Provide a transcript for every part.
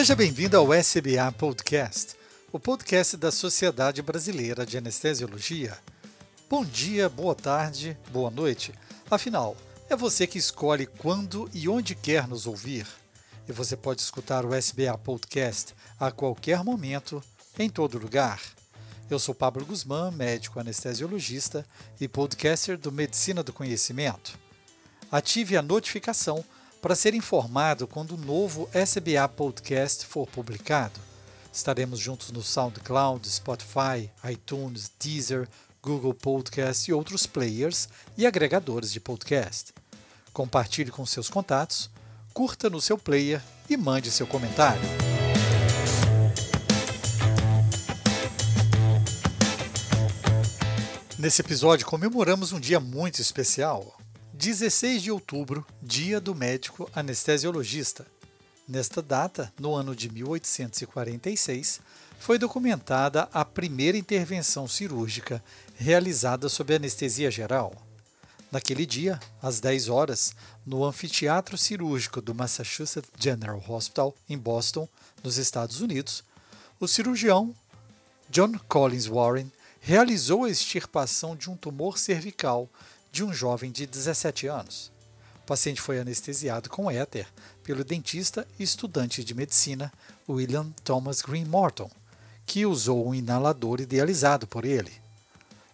Seja bem-vindo ao SBA Podcast, o podcast da Sociedade Brasileira de Anestesiologia. Bom dia, boa tarde, boa noite. Afinal, é você que escolhe quando e onde quer nos ouvir. E você pode escutar o SBA Podcast a qualquer momento, em todo lugar. Eu sou Pablo Guzmán, médico anestesiologista e podcaster do Medicina do Conhecimento. Ative a notificação para ser informado quando o novo SBA Podcast for publicado. Estaremos juntos no SoundCloud, Spotify, iTunes, Deezer, Google Podcast e outros players e agregadores de podcast. Compartilhe com seus contatos, curta no seu player e mande seu comentário. Nesse episódio comemoramos um dia muito especial. 16 de outubro, Dia do Médico Anestesiologista. Nesta data, no ano de 1846, foi documentada a primeira intervenção cirúrgica realizada sob anestesia geral. Naquele dia, às 10 horas, no anfiteatro cirúrgico do Massachusetts General Hospital, em Boston, nos Estados Unidos, o cirurgião John Collins Warren realizou a extirpação de um tumor cervical de um jovem de 17 anos. O paciente foi anestesiado com éter pelo dentista e estudante de medicina William Thomas Green Morton, que usou um inalador idealizado por ele.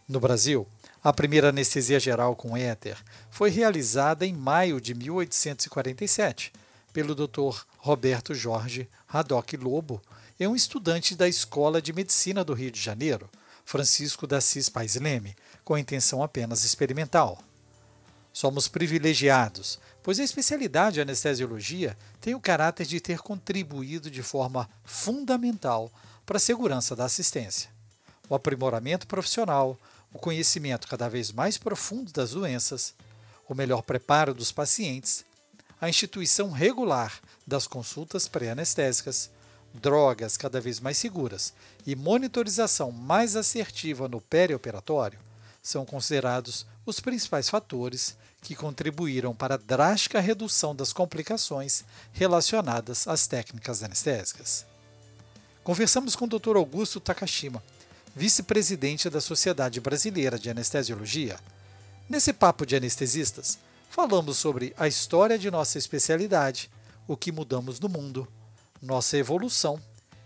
No Brasil, a primeira anestesia geral com éter foi realizada em maio de 1847 pelo Dr. Roberto Jorge Haddock Lobo e um estudante da Escola de Medicina do Rio de Janeiro, Francisco da Assis Pais Leme, com intenção apenas experimental. Somos privilegiados, pois a especialidade de anestesiologia tem o caráter de ter contribuído de forma fundamental para a segurança da assistência. O aprimoramento profissional, o conhecimento cada vez mais profundo das doenças, o melhor preparo dos pacientes, a instituição regular das consultas pré-anestésicas, drogas cada vez mais seguras e monitorização mais assertiva no perioperatório são considerados os principais fatores que contribuíram para a drástica redução das complicações relacionadas às técnicas anestésicas. Conversamos com o Dr. Augusto Takashima, vice-presidente da Sociedade Brasileira de Anestesiologia. Nesse papo de anestesistas, falamos sobre a história de nossa especialidade, o que mudamos no mundo, nossa evolução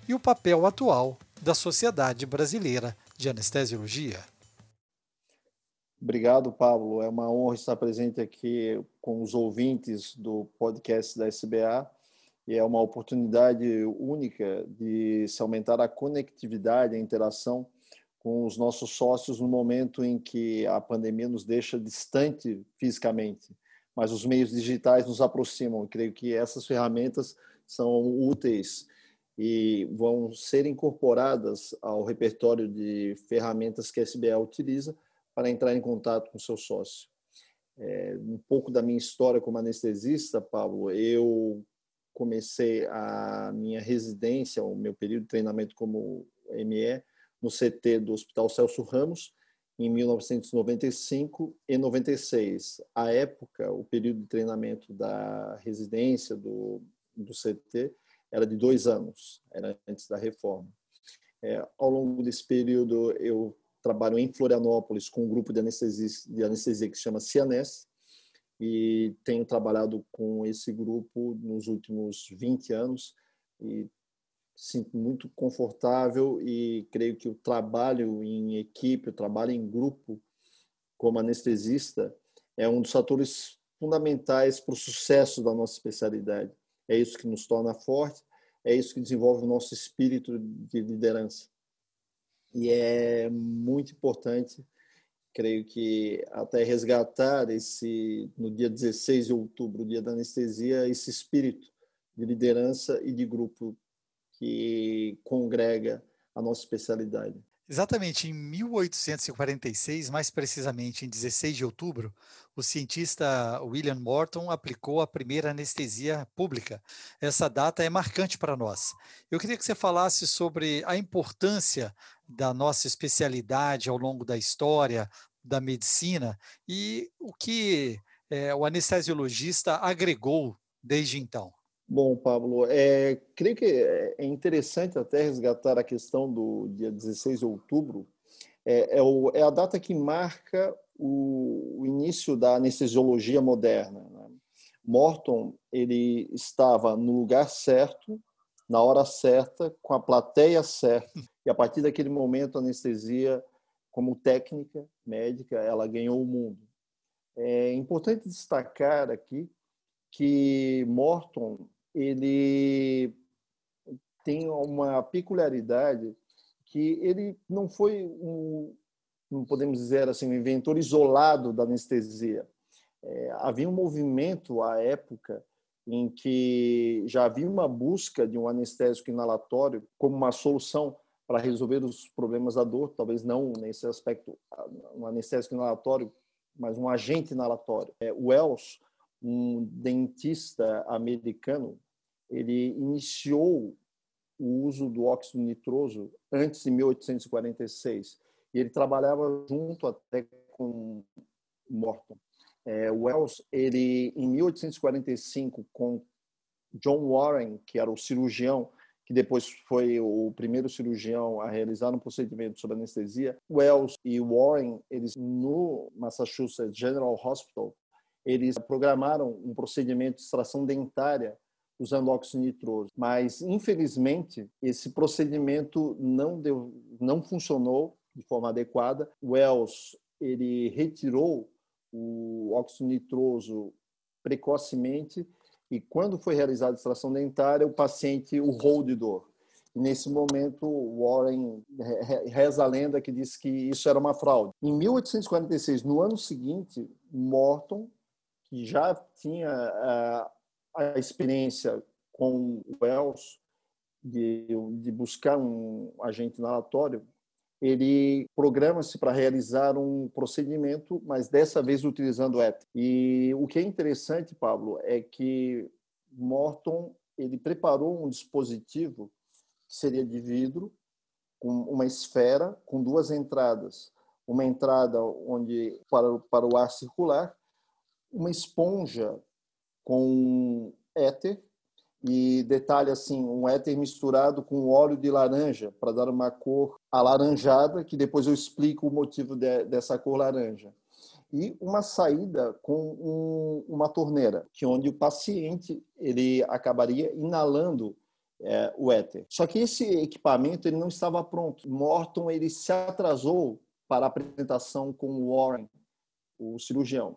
e o papel atual da Sociedade Brasileira de Anestesiologia. Obrigado, Pablo. É uma honra estar presente aqui com os ouvintes do podcast da SBA e é uma oportunidade única de se aumentar a conectividade, a interação com os nossos sócios no momento em que a pandemia nos deixa distante fisicamente, mas os meios digitais nos aproximam. Eu creio que essas ferramentas são úteis e vão ser incorporadas ao repertório de ferramentas que a SBA utiliza para entrar em contato com seu sócio. É, um pouco da minha história como anestesista, Pablo, eu comecei a minha residência, o meu período de treinamento como ME, no CT do Hospital Celso Ramos, em 1995 e 96. A época, o período de treinamento da residência do do CT era de dois anos, era antes da reforma. É, ao longo desse período, eu trabalho em Florianópolis com um grupo de anestesia, de anestesia que chama Cianes, e tenho trabalhado com esse grupo nos últimos 20 anos e sinto muito confortável e creio que o trabalho em equipe, o trabalho em grupo como anestesista é um dos fatores fundamentais para o sucesso da nossa especialidade é isso que nos torna fortes, é isso que desenvolve o nosso espírito de liderança. E é muito importante, creio que até resgatar esse no dia 16 de outubro, dia da anestesia, esse espírito de liderança e de grupo que congrega a nossa especialidade. Exatamente, em 1846, mais precisamente em 16 de outubro, o cientista William Morton aplicou a primeira anestesia pública. Essa data é marcante para nós. Eu queria que você falasse sobre a importância da nossa especialidade ao longo da história da medicina e o que é, o anestesiologista agregou desde então. Bom, Pablo, é, creio que é interessante até resgatar a questão do dia 16 de outubro. É, é, o, é a data que marca o, o, início da anestesiologia moderna. Né? Morton ele estava no lugar certo, na hora certa, com a plateia certa. E a partir daquele momento, a anestesia, como técnica médica, ela ganhou o mundo. É importante destacar aqui que Morton ele tem uma peculiaridade que ele não foi um, não podemos dizer assim, um inventor isolado da anestesia. É, havia um movimento à época em que já havia uma busca de um anestésico inalatório como uma solução para resolver os problemas da dor, talvez não nesse aspecto, um anestésico inalatório, mas um agente inalatório. É, Wells, um dentista americano, ele iniciou o uso do óxido nitroso antes de 1846 e ele trabalhava junto até com Morton. É, Wells, ele em 1845 com John Warren, que era o cirurgião que depois foi o primeiro cirurgião a realizar um procedimento sobre anestesia, Wells e Warren, eles no Massachusetts General Hospital, eles programaram um procedimento de extração dentária usando óxido nitroso. Mas, infelizmente, esse procedimento não, deu, não funcionou de forma adequada. Wells ele retirou o óxido nitroso precocemente e quando foi realizada a extração dentária, o paciente urrou de dor. E nesse momento, Warren reza a lenda que diz que isso era uma fraude. Em 1846, no ano seguinte, Morton, que já tinha eh, a experiência com Wells de, de buscar um agente inalatório, ele programa-se para realizar um procedimento, mas dessa vez utilizando éter. E o que é interessante, Pablo, é que Morton ele preparou um dispositivo que seria de vidro com uma esfera com duas entradas, uma entrada onde para, para o ar circular, uma esponja com éter e detalhe assim, um éter misturado com óleo de laranja para dar uma cor alaranjada, que depois eu explico o motivo de, dessa cor laranja. E uma saída com um, uma torneira, que onde o paciente ele acabaria inalando é, o éter. Só que esse equipamento ele não estava pronto. Morton ele se atrasou para a apresentação com Warren, o cirurgião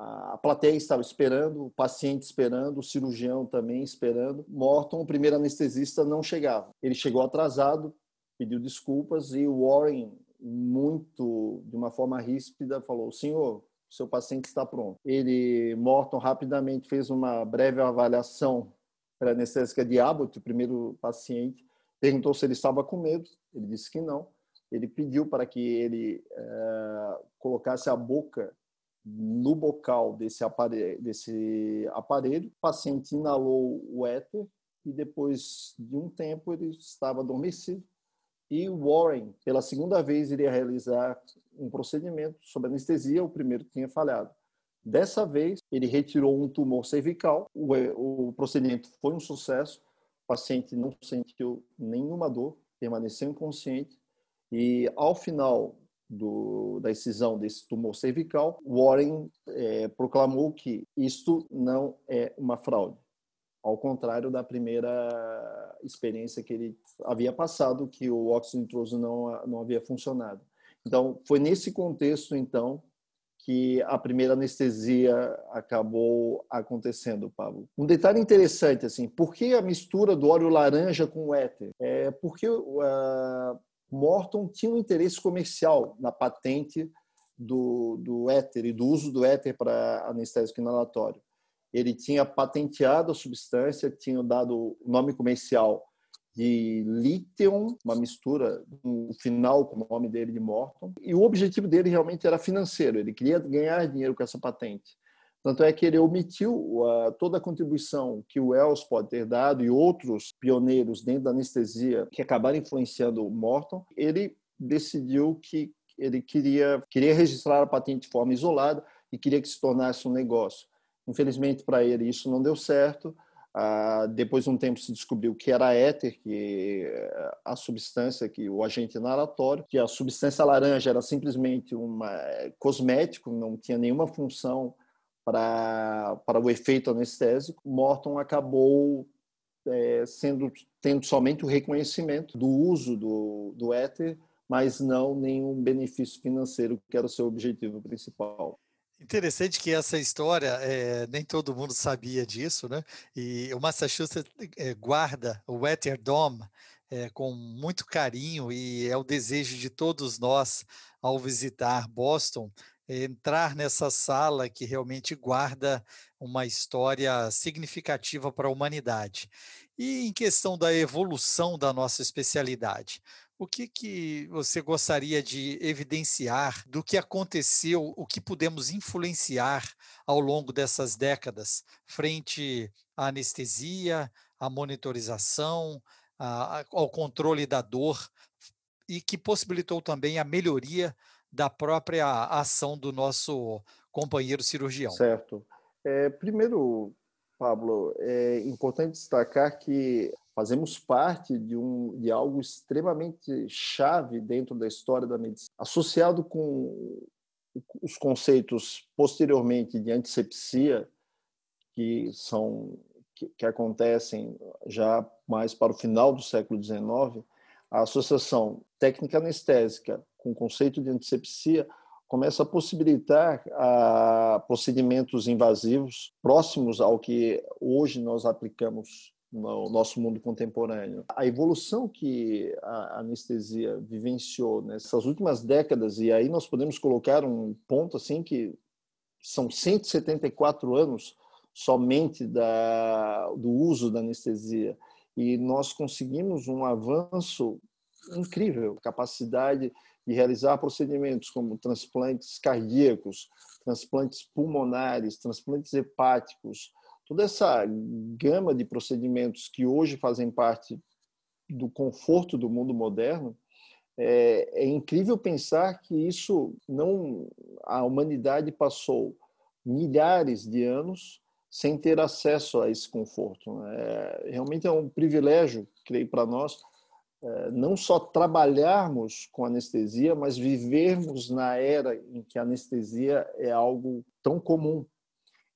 a plateia estava esperando, o paciente esperando, o cirurgião também esperando. Morton, o primeiro anestesista, não chegava. Ele chegou atrasado, pediu desculpas e o Warren, muito de uma forma ríspida, falou: "Senhor, seu paciente está pronto". Ele, Morton, rapidamente fez uma breve avaliação para anestésica de Abbott, o primeiro paciente, perguntou se ele estava com medo. Ele disse que não. Ele pediu para que ele é, colocasse a boca no bocal desse aparelho, desse aparelho, o paciente inalou o éter e depois de um tempo ele estava adormecido. E Warren, pela segunda vez, iria realizar um procedimento sobre anestesia, o primeiro tinha falhado. Dessa vez, ele retirou um tumor cervical, o, o procedimento foi um sucesso, o paciente não sentiu nenhuma dor, permaneceu inconsciente, e ao final do, da excisão desse tumor cervical, Warren é, proclamou que isto não é uma fraude, ao contrário da primeira experiência que ele havia passado, que o óxido nitroso não, não havia funcionado. Então, foi nesse contexto, então, que a primeira anestesia acabou acontecendo, Pablo. Um detalhe interessante, assim, por que a mistura do óleo laranja com o éter? É porque uh, Morton tinha um interesse comercial na patente do, do éter e do uso do éter para anestésico inalatório. Ele tinha patenteado a substância, tinha dado o nome comercial de Lithium, uma mistura, no final com o nome dele de Morton. E o objetivo dele realmente era financeiro, ele queria ganhar dinheiro com essa patente. Tanto é que ele omitiu uh, toda a contribuição que o Wells pode ter dado e outros pioneiros dentro da anestesia que acabaram influenciando o Morton. Ele decidiu que ele queria, queria registrar a patente de forma isolada e queria que se tornasse um negócio. Infelizmente para ele isso não deu certo. Ah, depois de um tempo se descobriu que era éter, que a substância, que o agente inalatório, que a substância laranja era simplesmente um cosmético, não tinha nenhuma função para, o efeito anestésico. Morton acabou é, sendo tendo somente o reconhecimento do uso do, do éter, mas não nenhum benefício financeiro, que era o seu objetivo principal. Interessante que essa história, é, nem todo mundo sabia disso, né? E o Massachusetts é, guarda o Wetter Dome é, com muito carinho e é o desejo de todos nós ao visitar Boston entrar nessa sala que realmente guarda uma história significativa para a humanidade. E em questão da evolução da nossa especialidade, o que, que você gostaria de evidenciar do que aconteceu, o que pudemos influenciar ao longo dessas décadas, frente à anestesia, à monitorização, a, ao controle da dor, e que possibilitou também a melhoria da própria ação do nosso companheiro cirurgião? Certo. É, primeiro, Pablo, é importante destacar que fazemos parte de, um, de algo extremamente chave dentro da história da medicina, associado com os conceitos posteriormente de antisepsia, que são que, que acontecem já mais para o final do século XIX, a associação técnica anestésica com o conceito de antisepsia começa a possibilitar a procedimentos invasivos próximos ao que hoje nós aplicamos no nosso mundo contemporâneo. A evolução que a anestesia vivenciou nessas últimas décadas, e aí nós podemos colocar um ponto assim que são 174 anos somente da, do uso da anestesia, e nós conseguimos um avanço incrível, capacidade de realizar procedimentos como transplantes cardíacos, transplantes pulmonares, transplantes hepáticos, toda essa gama de procedimentos que hoje fazem parte do conforto do mundo moderno, é, é, incrível pensar que isso não a humanidade passou milhares de anos sem ter acesso a esse conforto. É, realmente é um privilégio, creio, para nós, não só trabalharmos com anestesia, mas vivermos na era em que a anestesia é algo tão comum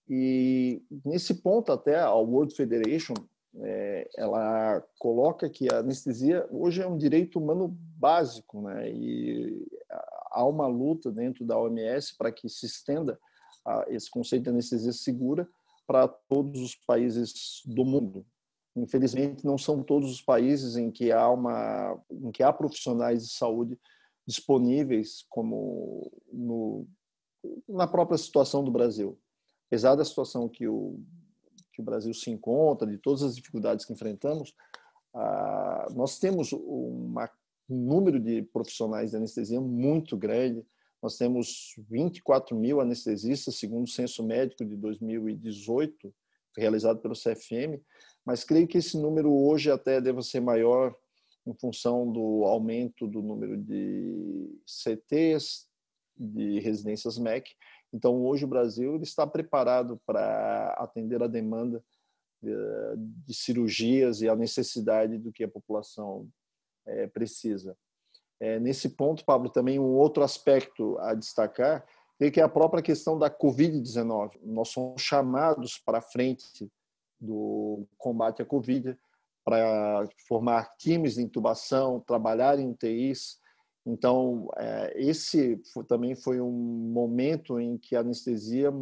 e nesse ponto até a World Federation é, ela coloca que a anestesia hoje é um direito humano básico, né? E há uma luta dentro da OMS para que se estenda esse conceito de anestesia segura para todos os países do mundo. Infelizmente, não são todos os países em que há uma, em que há profissionais de saúde disponíveis, como no, na própria situação do Brasil apesar da situação que o, que o Brasil se encontra, de todas as dificuldades que enfrentamos, ah, nós temos uma, um número de profissionais de anestesia muito grande. Nós temos 24 mil anestesistas, segundo o censo médico de 2018, realizado pelo CFM, mas creio que esse número hoje até deva ser maior em função do aumento do número de CTs, de residências MEC, então, hoje o Brasil está preparado para atender a demanda de, de, cirurgias e a necessidade do que a população é, precisa. É, nesse ponto, Pablo, também um outro aspecto a destacar é que é a própria questão da Covid-19. Nós somos chamados para frente do combate à Covid para formar times de intubação, trabalhar em UTIs, então, é, esse também foi um momento em que a anestesia,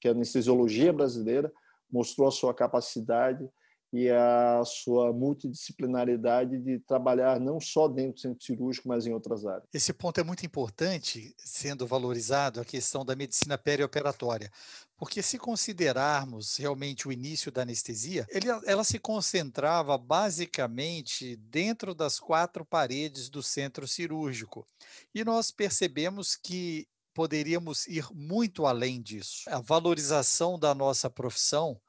que a anestesiologia brasileira mostrou a sua capacidade e a sua multidisciplinaridade de trabalhar não só dentro do centro cirúrgico, mas em outras áreas. Esse ponto é muito importante, sendo valorizado a questão da medicina perioperatória, porque se considerarmos realmente o início da anestesia, ele, ela se concentrava basicamente dentro das quatro paredes do centro cirúrgico. E nós percebemos que poderíamos ir muito além disso. A valorização da nossa profissão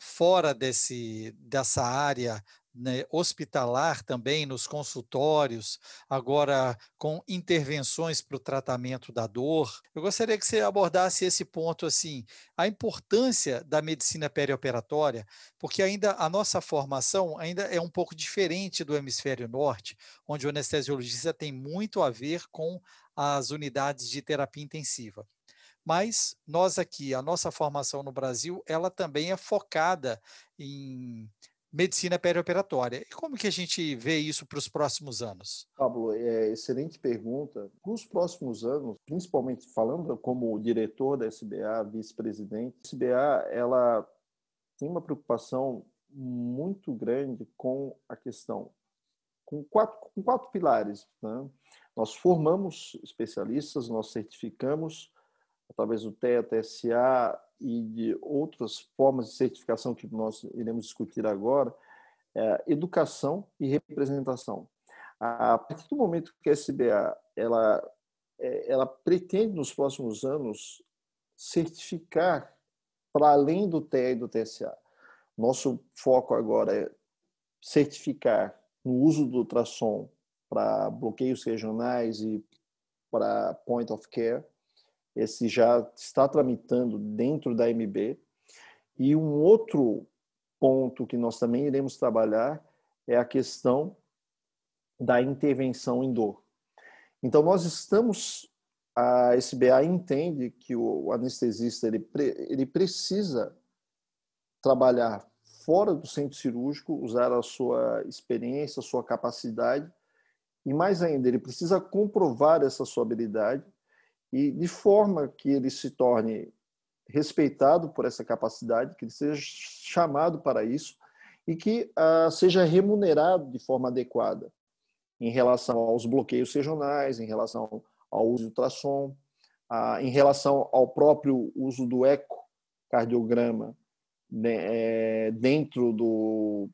fora desse, dessa área né, hospitalar também, nos consultórios, agora com intervenções para o tratamento da dor. Eu gostaria que você abordasse esse ponto assim, a importância da medicina perioperatória, porque ainda a nossa formação ainda é um pouco diferente do hemisfério norte, onde o anestesiologista tem muito a ver com as unidades de terapia intensiva. Mas nós aqui, a nossa formação no Brasil, ela também é focada em medicina perioperatória. E como que a gente vê isso para os próximos anos? Pablo, é excelente pergunta. Para os próximos anos, principalmente falando como diretor da SBA, vice-presidente, a SBA ela tem uma preocupação muito grande com a questão, com quatro, com quatro pilares. Né? Nós formamos especialistas, nós certificamos através do TEA, TSA e de outras formas de certificação que nós iremos discutir agora, é educação e representação. A partir do momento que a SBA ela, é, ela pretende nos próximos anos certificar para além do TEA e do TSA. Nosso foco agora é certificar no uso do ultrassom para bloqueios regionais e para point of care esse já está tramitando dentro da MB. E um outro ponto que nós também iremos trabalhar é a questão da intervenção em dor. Então, nós estamos, a SBA entende que o anestesista ele, ele precisa trabalhar fora do centro cirúrgico, usar a sua experiência, a sua capacidade, e mais ainda, ele precisa comprovar essa sua habilidade e de forma que ele se torne respeitado por essa capacidade, que ele seja chamado para isso e que uh, seja remunerado de forma adequada em relação aos bloqueios regionais, em relação ao uso do ultrassom, uh, em relação ao próprio uso do ecocardiograma né, é, dentro do,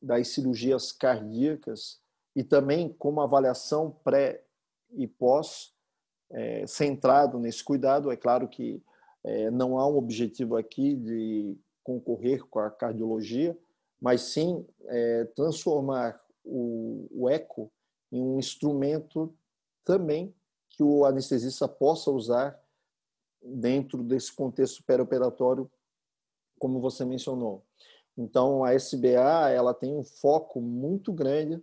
das cirurgias cardíacas e também como avaliação pré e pós é, centrado nesse cuidado. É claro que é, não há um objetivo aqui de concorrer com a cardiologia, mas sim é, transformar o, o eco em um instrumento também que o anestesista possa usar dentro desse contexto perioperatório, como você mencionou. Então, a SBA ela tem um foco muito grande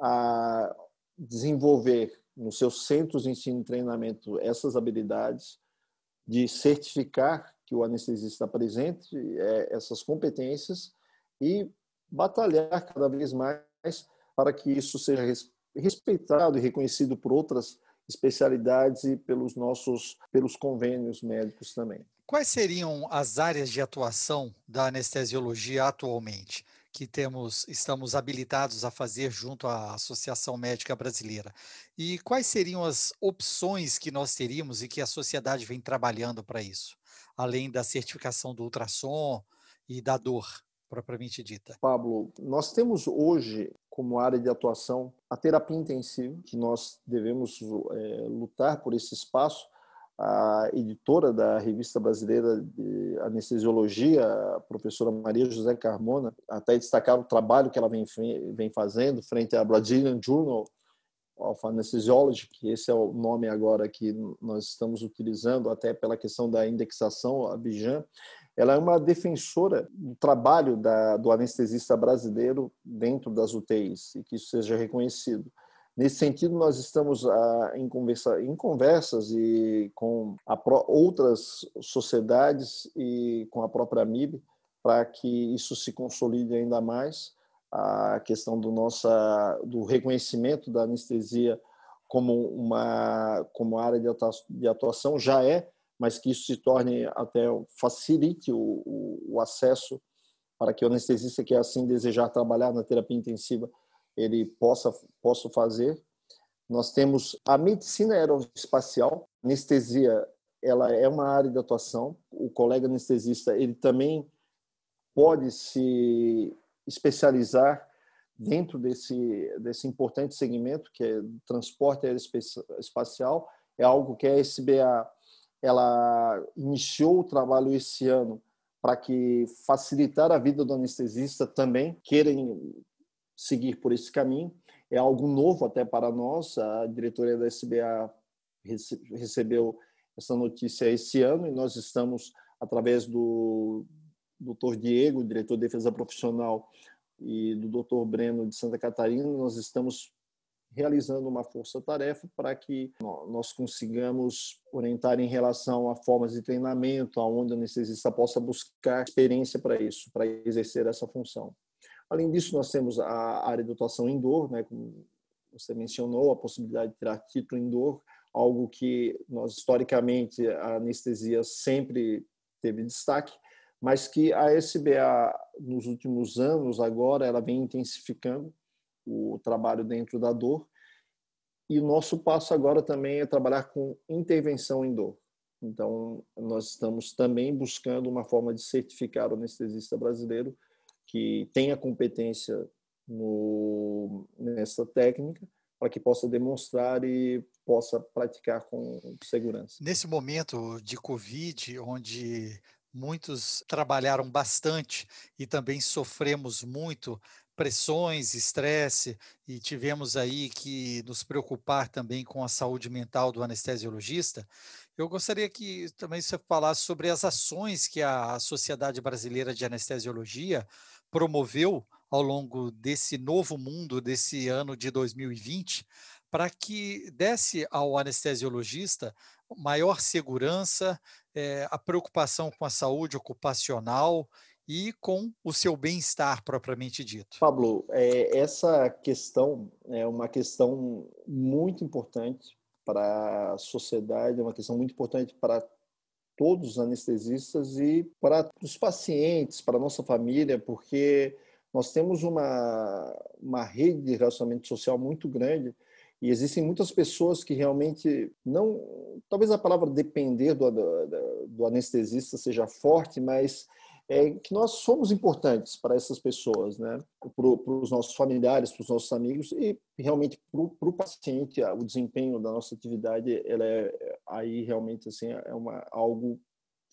a desenvolver nos seus centros de ensino e treinamento essas habilidades, de certificar que o anestesista apresente é, essas competências e batalhar cada vez mais para que isso seja respeitado e reconhecido por outras especialidades e pelos nossos pelos convênios médicos também. Quais seriam as áreas de atuação da anestesiologia atualmente? Que temos, estamos habilitados a fazer junto à Associação Médica Brasileira. E quais seriam as opções que nós teríamos e que a sociedade vem trabalhando para isso, além da certificação do ultrassom e da dor propriamente dita? Pablo, nós temos hoje como área de atuação a terapia intensiva, que nós devemos é, lutar por esse espaço, a editora da Revista Brasileira de Anestesiologia, a professora Maria José Carmona, até destacar o trabalho que ela vem, vem fazendo frente à Brazilian Journal of Anesthesiology, que esse é o nome agora que nós estamos utilizando, até pela questão da indexação, a Bijan. Ela é uma defensora do trabalho da, do anestesista brasileiro dentro das UTIs e que isso seja reconhecido. Nesse sentido, nós estamos ah, em, conversa, em conversas e com outras sociedades e com a própria AMIB para que isso se consolide ainda mais. A questão do, nossa, do reconhecimento da anestesia como uma como área de atuação já é, mas que isso se torne até facilite o, o, o acesso para que o anestesista que assim desejar trabalhar na terapia intensiva ele possa, possa fazer. Nós temos a medicina aeroespacial, anestesia, ela é uma área de atuação. O colega anestesista, ele também pode se especializar dentro desse, desse importante segmento que é transporte aeroespacial. É algo que a SBA ela iniciou o trabalho esse ano para que facilitar a vida do anestesista também querem seguir por esse caminho. É algo novo até para nós. A diretoria da SBA recebeu essa notícia esse ano e nós estamos, através do Dr. Diego, diretor de defesa profissional, e do Dr. Breno de Santa Catarina, nós estamos realizando uma força-tarefa para que nós consigamos orientar em relação a formas de treinamento, aonde o anestesista possa buscar experiência para isso, para exercer essa função. Além disso, nós temos a área de atuação indoor, né, como você mencionou, a possibilidade de tirar título indoor, algo que nós historicamente a anestesia sempre teve destaque, mas que a SBA nos últimos anos agora ela vem intensificando o trabalho dentro da dor. E o nosso passo agora também é trabalhar com intervenção em dor. Então, nós estamos também buscando uma forma de certificar o anestesista brasileiro que tenha competência no, nessa técnica para que possa demonstrar e possa praticar com segurança. Nesse momento de Covid, onde muitos trabalharam bastante e também sofremos muito pressões, estresse e tivemos aí que nos preocupar também com a saúde mental do anestesiologista. Eu gostaria que também você falasse sobre as ações que a Sociedade Brasileira de Anestesiologia promoveu ao longo desse novo mundo, desse ano de 2020, para que desse ao anestesiologista maior segurança, é, a preocupação com a saúde ocupacional e com o seu bem-estar propriamente dito. Pablo, é, essa questão é uma questão muito importante para a sociedade, é uma questão muito importante para todos os anestesistas e para os pacientes, para a nossa família, porque nós temos uma, uma rede de relacionamento social muito grande e existem muitas pessoas que realmente não, talvez a palavra depender do, do, do anestesista seja forte, mas é que nós somos importantes para essas pessoas, né? Para os nossos familiares, para os nossos amigos e realmente para o paciente, o desempenho da nossa atividade, ela é aí realmente assim é uma algo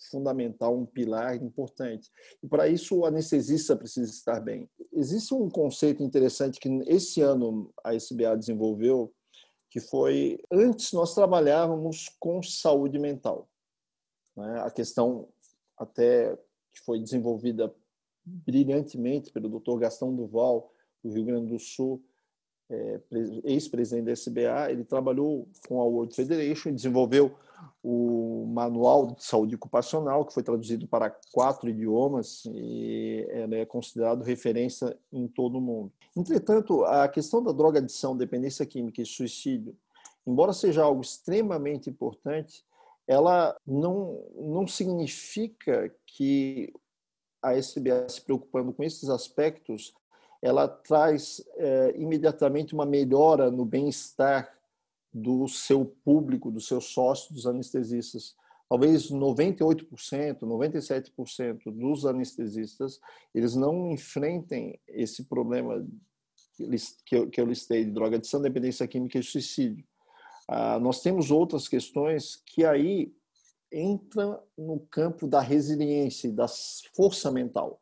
fundamental, um pilar importante. E para isso o anestesista precisa estar bem. Existe um conceito interessante que esse ano a SBA desenvolveu, que foi antes nós trabalhávamos com saúde mental. Né? A questão até que foi desenvolvida brilhantemente pelo Dr. Gastão Duval, do Rio Grande do Sul, é, ex-presidente da SBA, ele trabalhou com a World Federation e desenvolveu o Manual de Saúde Ocupacional, que foi traduzido para quatro idiomas e é considerado referência em todo o mundo. Entretanto, a questão da droga adição, dependência química e suicídio, embora seja algo extremamente importante, ela não, não significa que a SBA se preocupando com esses aspectos, ela traz é, imediatamente uma melhora no bem-estar do seu público, dos seus sócios, dos anestesistas. Talvez 98%, 97% dos anestesistas, eles não enfrentem esse problema que eu listei de droga adição, dependência química e suicídio. Ah, nós temos outras questões que aí entra no campo da resiliência da força mental.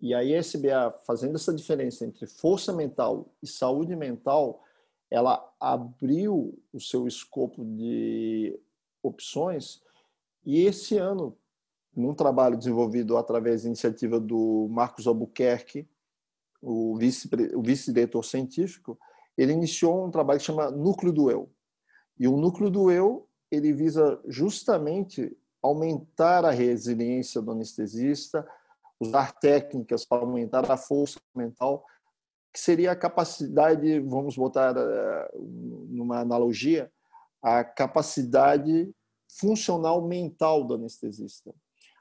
E aí a SBA, fazendo essa diferença entre força mental e saúde mental, ela abriu o seu escopo de opções e esse ano, num trabalho desenvolvido através da iniciativa do Marcos Albuquerque, o vice-diretor vice científico, ele iniciou um trabalho que chama Núcleo do Eu. E o Núcleo do Eu, ele visa justamente aumentar a resiliência do anestesista, usar técnicas para aumentar a força mental que seria a capacidade, vamos botar eh, numa analogia, a capacidade funcional mental do anestesista.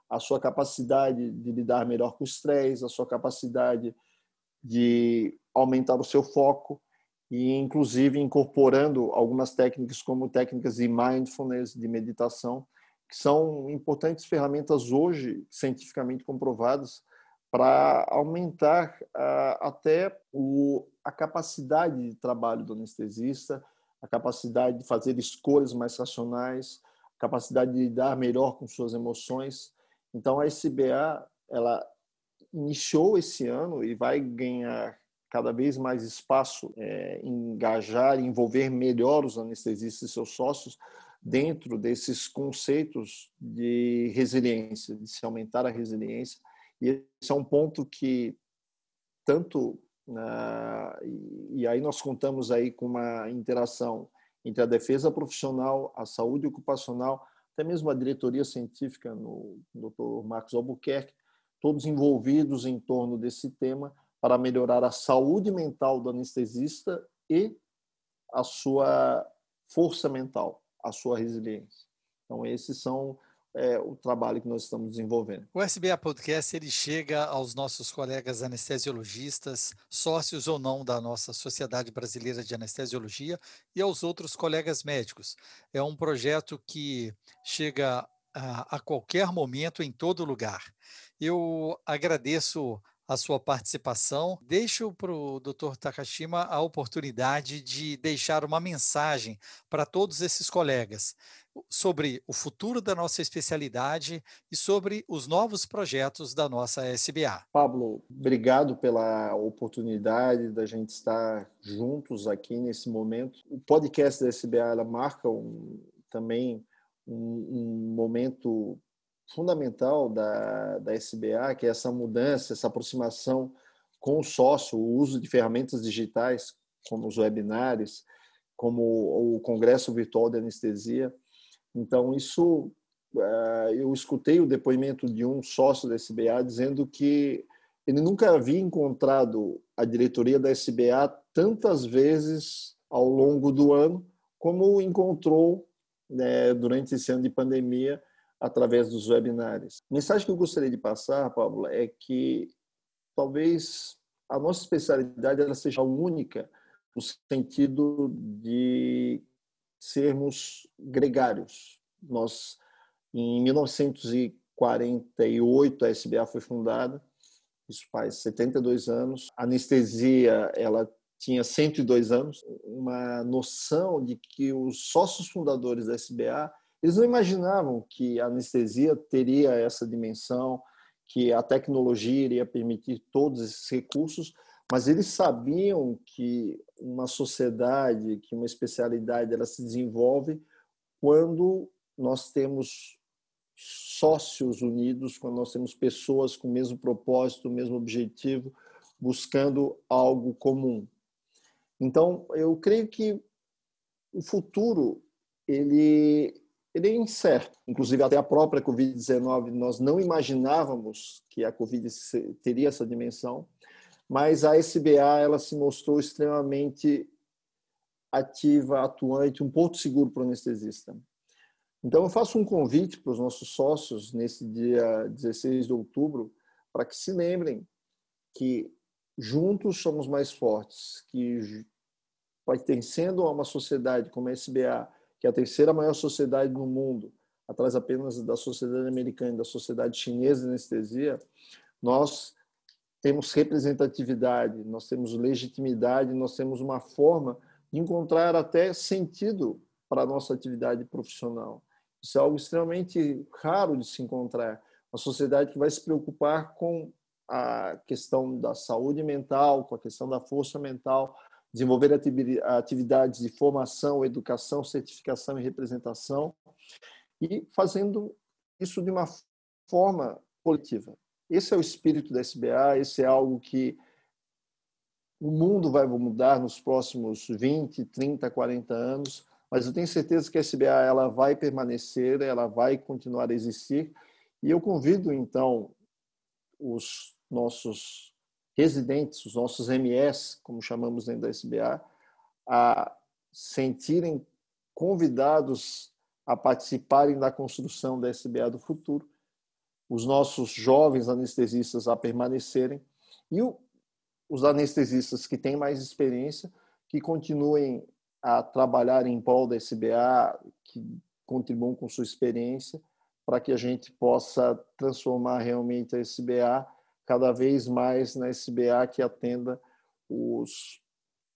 A sua capacidade de lidar melhor com o estresse, a sua capacidade de aumentar o seu foco e inclusive incorporando algumas técnicas como técnicas de mindfulness, de meditação, que são importantes ferramentas hoje cientificamente comprovadas para aumentar uh, até o, a capacidade de trabalho do anestesista, a capacidade de fazer escolhas mais racionais, a capacidade de lidar melhor com suas emoções. Então a SBA ela iniciou esse ano e vai ganhar cada vez mais espaço, é, engajar, envolver melhor os anestesistas e seus sócios dentro desses conceitos de resiliência, de se aumentar a resiliência. E esse é um ponto que tanto e aí nós contamos aí com uma interação entre a defesa profissional, a saúde ocupacional, até mesmo a diretoria científica no Dr. Marcos Albuquerque, todos envolvidos em torno desse tema para melhorar a saúde mental do anestesista e a sua força mental, a sua resiliência. Então esses são é, o trabalho que nós estamos desenvolvendo. O SBA Podcast ele chega aos nossos colegas anestesiologistas, sócios ou não da nossa Sociedade Brasileira de Anestesiologia e aos outros colegas médicos. É um projeto que chega a, a qualquer momento, em todo lugar. Eu agradeço a sua participação. Deixo para o Dr. Takashima a oportunidade de deixar uma mensagem para todos esses colegas sobre o futuro da nossa especialidade e sobre os novos projetos da nossa SBA. Pablo, obrigado pela oportunidade da gente estar juntos aqui nesse momento. O podcast da SBA marca um, também um, um momento fundamental da, da SBA, que é essa mudança, essa aproximação com o sócio, o uso de ferramentas digitais, como os webinários, como o Congresso Virtual de Anestesia. Então, isso, eh, eu escutei o depoimento de um sócio da SBA dizendo que ele nunca havia encontrado a diretoria da SBA tantas vezes ao longo do ano como encontrou né, durante esse ano de pandemia através dos webinários. A mensagem que eu gostaria de passar, Pablo, é que talvez a nossa especialidade ela seja única no sentido de sermos gregários. Nós, em 1948, a SBA foi fundada, isso faz 72 anos. A anestesia, ela tinha 102 anos, uma noção de que os sócios fundadores da SBA eles não imaginavam que a anestesia teria essa dimensão, que a tecnologia iria permitir todos esses recursos, mas eles sabiam que uma sociedade, que uma especialidade, ela se desenvolve quando nós temos sócios unidos, quando nós temos pessoas com o mesmo propósito, o mesmo objetivo, buscando algo comum. Então, eu creio que o futuro ele ele é incerto. Inclusive, até a própria Covid-19, nós não imaginávamos que a Covid teria essa dimensão, mas a SBA ela se mostrou extremamente ativa, atuante, um ponto seguro para o anestesista. Então, eu faço um convite para os nossos sócios nesse dia 16 de outubro, para que se lembrem que juntos somos mais fortes, que pertencendo a uma sociedade como a SBA, que é a terceira maior sociedade no mundo, atrás apenas da sociedade americana e da sociedade chinesa de anestesia, nós temos representatividade, nós temos legitimidade, nós temos uma forma de encontrar até sentido para a nossa atividade profissional. Isso é algo extremamente raro de se encontrar. Uma sociedade que vai se preocupar com a questão da saúde mental, com a questão da força mental, desenvolver atividades de formação, educação, certificação e representação, e fazendo isso de uma forma coletiva. Esse é o espírito da SBA, esse é algo que o mundo vai mudar nos próximos 20, 30, 40 anos, mas eu tenho certeza que a SBA ela vai permanecer, ela vai continuar a existir, e eu convido então os nossos residentes, os nossos MS, como chamamos dentro da SBA, a sentirem convidados a participarem da construção da SBA do futuro, os nossos jovens anestesistas a permanecerem e o, os anestesistas que têm mais experiência que continuem a trabalhar em prol da SBA, que contribuam com sua experiência, para que a gente possa transformar realmente a SBA cada vez mais na SBA que atenda os,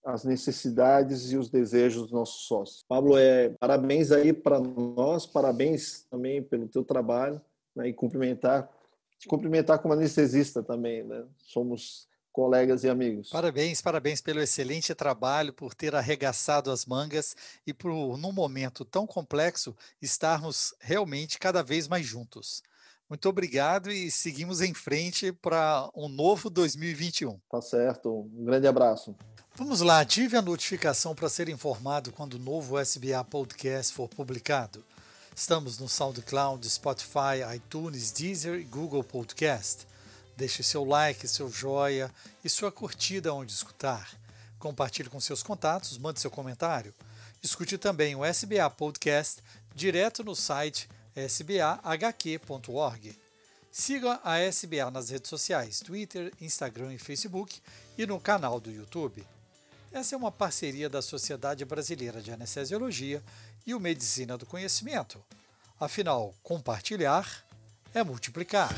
as necessidades e os desejos dos nossos sócios. Pablo, é, parabéns aí para nós, parabéns também pelo teu trabalho, né, e cumprimentar, te cumprimentar como anestesista também, né? Somos colegas e amigos. Parabéns, parabéns pelo excelente trabalho, por ter arregaçado as mangas e por, num momento tão complexo, estarmos realmente cada vez mais juntos. Muito obrigado e seguimos em frente para um novo 2021. Tá certo. Um grande abraço. Vamos lá, ative a notificação para ser informado quando o novo SBA Podcast for publicado. Estamos no SoundCloud, Spotify, iTunes, Deezer e Google Podcast. Deixe seu like, seu joia e sua curtida onde escutar. Compartilhe com seus contatos, mande seu comentário. Escute também o SBA Podcast direto no site sbahq.org. Siga a SBA nas redes sociais, Twitter, Instagram e Facebook e no canal do YouTube. Essa é uma parceria da Sociedade Brasileira de Anestesiologia e o Medicina do Conhecimento. Afinal, compartilhar é multiplicar.